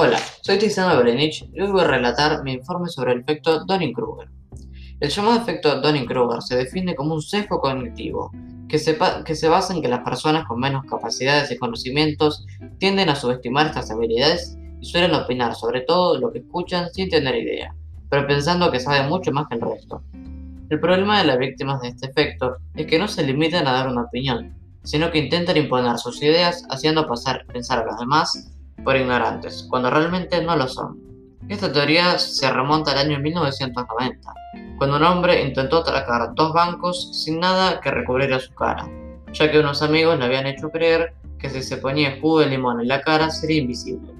Hola, soy Tiziano Berenich y hoy voy a relatar mi informe sobre el efecto Dunning-Kruger. El llamado efecto Dunning-Kruger se define como un sesgo cognitivo que se, que se basa en que las personas con menos capacidades y conocimientos tienden a subestimar estas habilidades y suelen opinar sobre todo lo que escuchan sin tener idea, pero pensando que saben mucho más que el resto. El problema de las víctimas de este efecto es que no se limitan a dar una opinión, sino que intentan imponer sus ideas haciendo pasar pensar a los demás por ignorantes, cuando realmente no lo son. Esta teoría se remonta al año 1990, cuando un hombre intentó atracar dos bancos sin nada que recubriera su cara, ya que unos amigos le habían hecho creer que si se ponía jugo de limón en la cara sería invisible.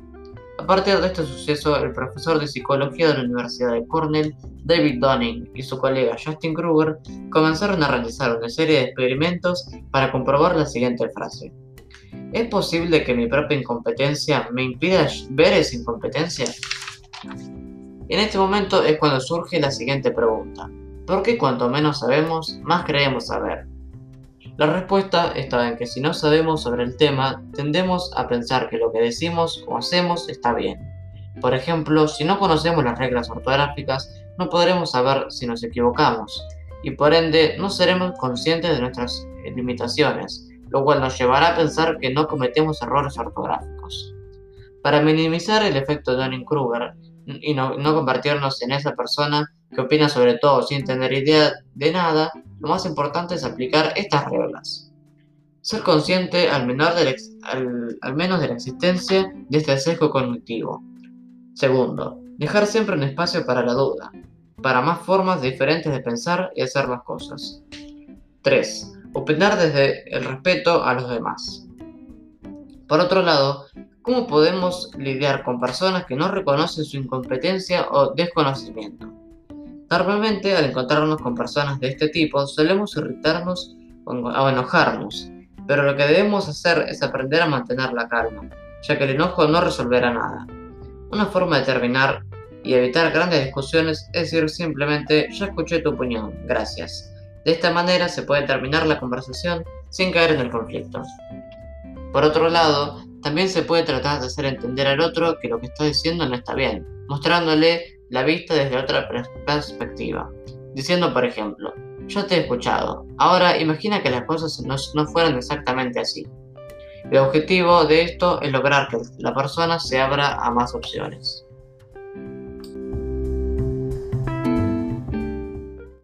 A partir de este suceso, el profesor de psicología de la Universidad de Cornell, David Dunning, y su colega Justin Kruger comenzaron a realizar una serie de experimentos para comprobar la siguiente frase. ¿Es posible que mi propia incompetencia me impida ver esa incompetencia? En este momento es cuando surge la siguiente pregunta. ¿Por qué cuanto menos sabemos, más creemos saber? La respuesta está en que si no sabemos sobre el tema, tendemos a pensar que lo que decimos o hacemos está bien. Por ejemplo, si no conocemos las reglas ortográficas, no podremos saber si nos equivocamos, y por ende no seremos conscientes de nuestras limitaciones, lo cual nos llevará a pensar que no cometemos errores ortográficos. Para minimizar el efecto Dunning-Kruger y no, convertirnos en esa persona que opina sobre todo sin tener idea de nada, lo más importante es aplicar estas reglas. Ser consciente al, menor al menos de la existencia de este sesgo cognitivo. Segundo, dejar siempre un espacio para la duda, para más formas diferentes de pensar y hacer las cosas. 3. Opinar desde el respeto a los demás. Por otro lado, ¿cómo podemos lidiar con personas que no reconocen su incompetencia o desconocimiento? Normalmente, al encontrarnos con personas de este tipo, solemos irritarnos o enojarnos, pero lo que debemos hacer es aprender a mantener la calma, ya que el enojo no resolverá nada. Una forma de terminar y evitar grandes discusiones es decir simplemente, ya escuché tu opinión, gracias. De esta manera se puede terminar la conversación sin caer en el conflicto. Por otro lado, también se puede tratar de hacer entender al otro que lo que está diciendo no está bien, mostrándole la vista desde otra perspectiva, diciendo por ejemplo, yo te he escuchado, ahora imagina que las cosas no, no fueran exactamente así. El objetivo de esto es lograr que la persona se abra a más opciones.